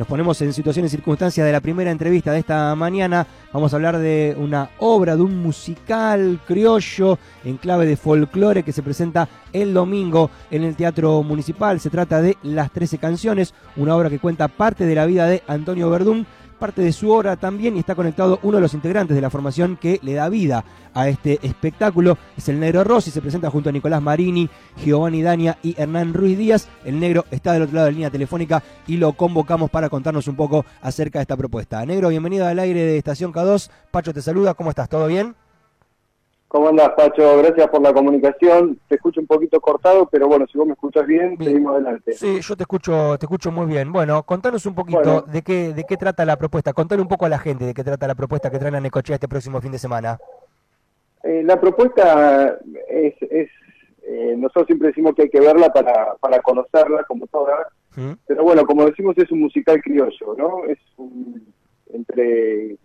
Nos ponemos en situaciones y circunstancias de la primera entrevista de esta mañana. Vamos a hablar de una obra, de un musical criollo en clave de folclore que se presenta el domingo en el Teatro Municipal. Se trata de Las Trece Canciones, una obra que cuenta parte de la vida de Antonio Verdún parte de su obra también y está conectado uno de los integrantes de la formación que le da vida a este espectáculo. Es el Negro Rossi, se presenta junto a Nicolás Marini, Giovanni Dania y Hernán Ruiz Díaz. El Negro está del otro lado de la línea telefónica y lo convocamos para contarnos un poco acerca de esta propuesta. Negro, bienvenido al aire de Estación K2. Pacho te saluda, ¿cómo estás? ¿Todo bien? ¿Cómo andás, Pacho? Gracias por la comunicación. Te escucho un poquito cortado, pero bueno, si vos me escuchas bien, seguimos adelante. Sí, yo te escucho, te escucho muy bien. Bueno, contanos un poquito de qué de qué trata la propuesta. Contale un poco a la gente de qué trata la propuesta que traen a Necochea este próximo fin de semana. Eh, la propuesta es, es eh, nosotros siempre decimos que hay que verla para, para conocerla como toda, ¿Mm? pero bueno, como decimos es un musical criollo, ¿no? Es un, entre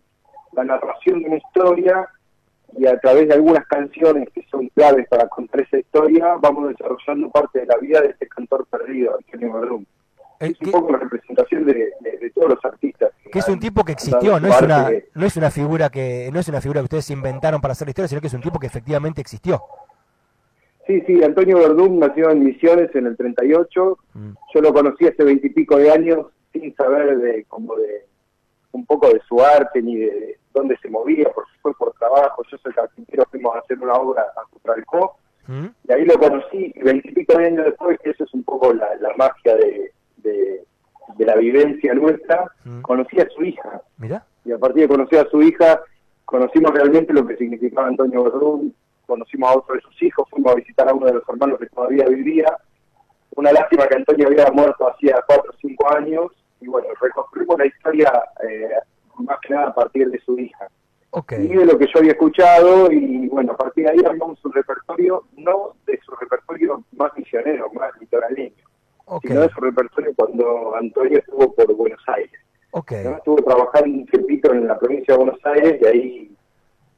la narración de una historia y a través de algunas canciones que son claves para contar esa historia, vamos desarrollando parte de la vida de este cantor perdido, Antonio Madrum. Eh, es un poco la representación de, todos los artistas. Que es un tipo que existió, no es una no es una figura que no es una figura que ustedes inventaron para hacer la historia, sino que es un tipo que efectivamente existió. Sí, sí, Antonio Verdún nació en Misiones en el 38. Mm. Yo lo conocí hace veintipico de años sin saber de como de un poco de su arte ni de dónde se movía, porque fue por trabajo. Yo soy carpintero, fuimos a hacer una obra a Cutralcó, ¿Mm? y ahí lo conocí. Y veintipico de años después, que eso es un poco la, magia de, de, la vivencia nuestra, ¿Mm? conocí a su hija. ¿Mira? Y a partir de conocer a su hija, conocimos realmente lo que significaba Antonio Verdún, conocimos a otro de sus hijos, fuimos a visitar a uno de los hermanos que todavía vivía. Una lástima que Antonio había muerto hacía cuatro o cinco años, y bueno, reconstruimos la historia eh, más que nada a partir de su hija. Y de lo que yo había escuchado, y bueno, a partir de ahí armamos un repertorio, no de su repertorio más misionero, más litoraleño, sino de su repertorio cuando Antonio estuvo por Buenos Aires. Estuvo trabajando un tiempito en la provincia de Buenos Aires y ahí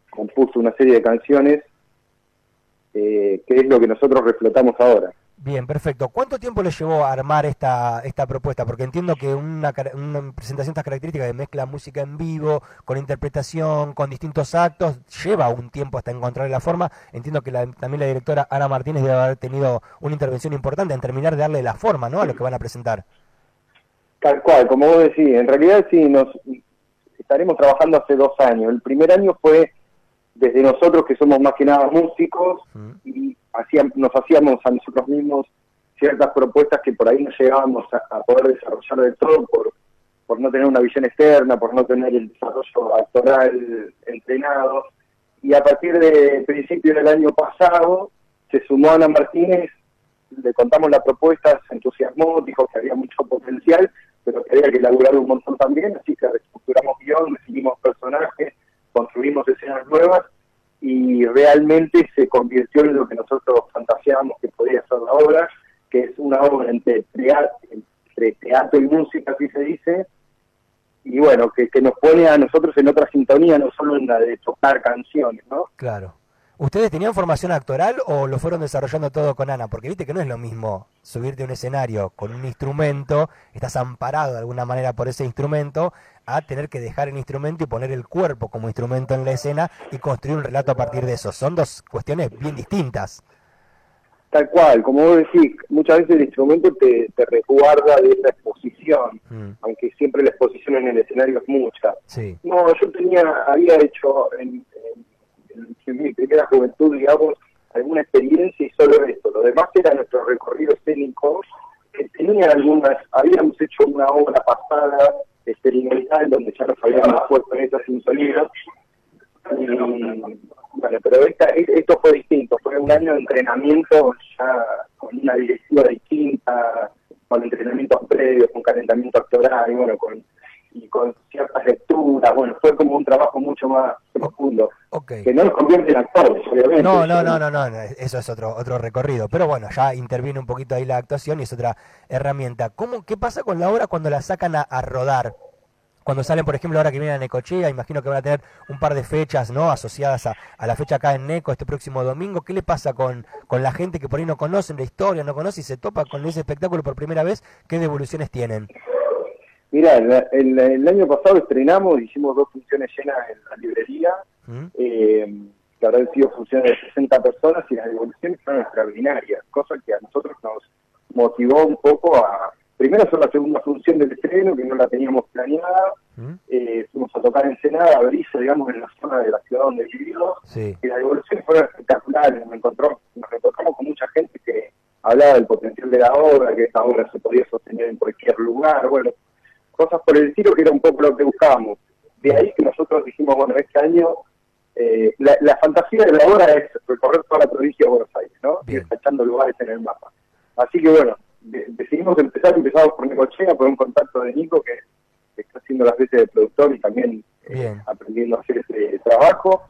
compuso una serie de canciones, eh, que es lo que nosotros reflotamos ahora. Bien, perfecto. ¿Cuánto tiempo le llevó a armar esta, esta propuesta? Porque entiendo que una, una presentación de estas características de mezcla música en vivo, con interpretación, con distintos actos, lleva un tiempo hasta encontrar la forma. Entiendo que también la directora Ana Martínez debe haber tenido una intervención importante en terminar de darle la forma ¿no? a lo que van a presentar. Tal cual, como vos decís, en realidad sí, nos estaremos trabajando hace dos años. El primer año fue desde nosotros que somos más que nada músicos y nos hacíamos a nosotros mismos ciertas propuestas que por ahí no llegábamos a, poder desarrollar del todo por, por no tener una visión externa, por no tener el desarrollo actoral entrenado. Y a partir de principio del año pasado se sumó Ana Martínez, le contamos la propuesta, se entusiasmó, dijo que había mucho potencial, pero que había que elaborar un montón también, así que reestructuramos guion, definimos personajes, construimos escenas nuevas y realmente se convirtió en lo que nosotros fantaseábamos que podía ser la obra, que es una obra entre teatro, y música, así se dice, y bueno, que, que nos pone a nosotros en otra sintonía, no solo en la de tocar canciones, ¿no? Claro. ¿Ustedes tenían formación actoral o lo fueron desarrollando todo con Ana? Porque viste que no es lo mismo subirte a un escenario con un instrumento, estás amparado de alguna manera por ese instrumento, a tener que dejar el instrumento y poner el cuerpo como instrumento en la escena y construir un relato a partir de eso. Son dos cuestiones bien distintas. Tal cual, como vos decís, muchas veces el instrumento te, te resguarda de esa exposición, mm. aunque siempre la exposición en el escenario es mucha. Sí. No, yo tenía, había hecho en en mi primera juventud, digamos, alguna experiencia y solo esto. Lo demás era nuestro recorrido escénico. Que tenía algunas, habíamos hecho una obra pasada experimental donde ya nos habíamos puesto en estas sin sonido. bueno, pero esta, esto fue distinto. Fue un año de entrenamiento ya con una directiva distinta, con entrenamientos previos, con calentamiento actoral, y bueno, con y con ciertas lecturas, bueno, fue como un trabajo mucho más profundo. Que no nos convierte en actores, obviamente. No, no, no, no, no, eso es otro otro recorrido. Pero bueno, ya interviene un poquito ahí la actuación y es otra herramienta. ¿Cómo, ¿Qué pasa con la obra cuando la sacan a, rodar? Cuando salen, por ejemplo, ahora que vienen a Necochea, imagino que van a tener un par de fechas no asociadas a, a, la fecha acá en Neco este próximo domingo. ¿Qué le pasa con, con la gente que por ahí no conocen la historia, no conoce y se topa con ese espectáculo por primera vez? ¿Qué devoluciones tienen? Mira, el, año pasado estrenamos, hicimos dos funciones llenas en la librería, ¿Mm? eh, que habrán sido funciones de 60 personas y las devoluciones fueron extraordinarias, cosa que a nosotros nos motivó un poco a, primero hacer la segunda función del estreno, que no la teníamos planeada, ¿Mm? eh, fuimos a tocar en Senada, Brisa, digamos, en la zona de la ciudad donde vivimos, y las devoluciones fueron espectaculares, me encontró, nos encontramos con mucha gente que hablaba del potencial de la obra, que esta obra se podía sostener en cualquier lugar, bueno, cosas por el estilo que era un poco lo que buscábamos. De ahí que nosotros dijimos, bueno, este año eh, la, fantasía de la obra es recorrer toda la provincia de Buenos Aires, ¿no? Y echando lugares en el mapa. Así que bueno, decidimos empezar, empezamos por Necochea, por un contacto de Nico que, está haciendo las veces de productor y también eh, aprendiendo a hacer ese trabajo.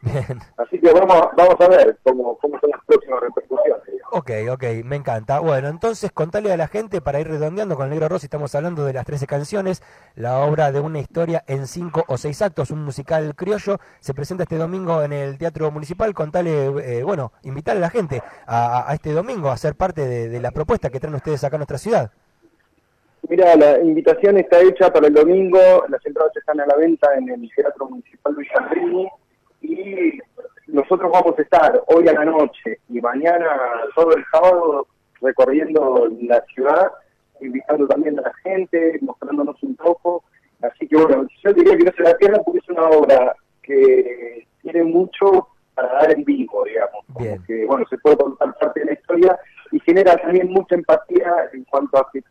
Así que vamos, vamos a ver cómo, cómo son las próximas repercusiones. Ok, ok, me encanta. Bueno, entonces contale a la gente, para ir redondeando con el Negro Rossi, estamos hablando de las 13 canciones, la obra de una historia en 5 o 6 actos, un musical criollo, se presenta este domingo en el Teatro Municipal. Contale, eh, bueno, invitarle a la gente a, este domingo a ser parte de, la propuesta que traen ustedes acá a nuestra ciudad. Mira, la invitación está hecha para el domingo, las entradas están a la venta en el Teatro Municipal Luis Andrini y nosotros vamos a estar hoy a la noche y mañana todo el sábado recorriendo la ciudad, invitando también a la gente, mostrándonos un poco. Así que bueno, yo diría que no se la pierdan porque es una obra que tiene mucho para dar en vivo, digamos. que bueno, se puede contar parte de la historia y genera también mucha empatía en cuanto a que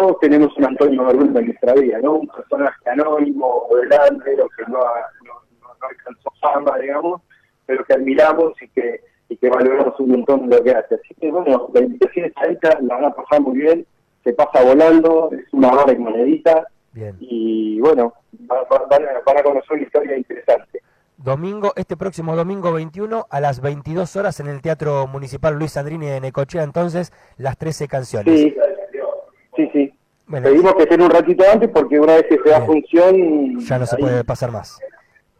todos tenemos un Antonio Verdún en nuestra vida, ¿no? Un personaje anónimo o delante, o que no, no, no alcanzó fama, digamos, pero que admiramos y que, y que valoramos un montón de lo que hace. Así que bueno, la invitación está hecha, la van a pasar muy bien, se pasa volando, es una hora y monedita, y bueno, van, a, conocer una historia interesante. Domingo, este próximo domingo 21 a las 22 horas en el Teatro Municipal Luis Sandrini de Necochea, entonces las 13 canciones. Sí, Pedimos que estén un ratito antes porque una vez que se da función... Ya no se puede pasar más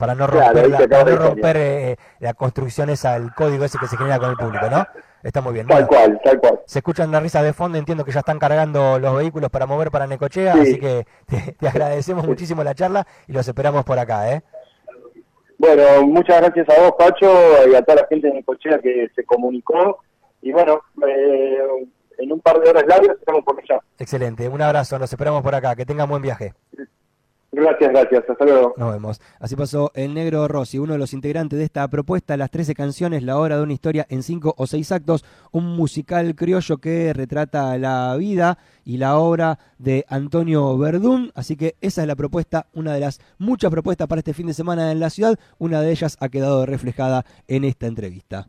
para no romper, la, no romper eh, la construcción esa, el código ese que se genera con el público, ¿no? Está muy bien. Tal cual, tal cual. Se escuchan las risas de fondo, entiendo que ya están cargando los vehículos para mover para Necochea, así que te, agradecemos muchísimo la charla y los esperamos por acá, ¿eh? Bueno, muchas gracias a vos, Pacho, y a toda la gente de Necochea que se comunicó. Y bueno, eh, un par de horas largas estamos por allá. Excelente, un abrazo, nos esperamos por acá, que tengan buen viaje. Gracias, gracias. Hasta luego. Nos vemos. Así pasó el Negro Rossi, uno de los integrantes de esta propuesta, las 13 canciones, la obra de una historia en 5 o 6 actos, un musical criollo que retrata la vida y la obra de Antonio Verdún. Así que esa es la propuesta, una de las muchas propuestas para este fin de semana en la ciudad. Una de ellas ha quedado reflejada en esta entrevista.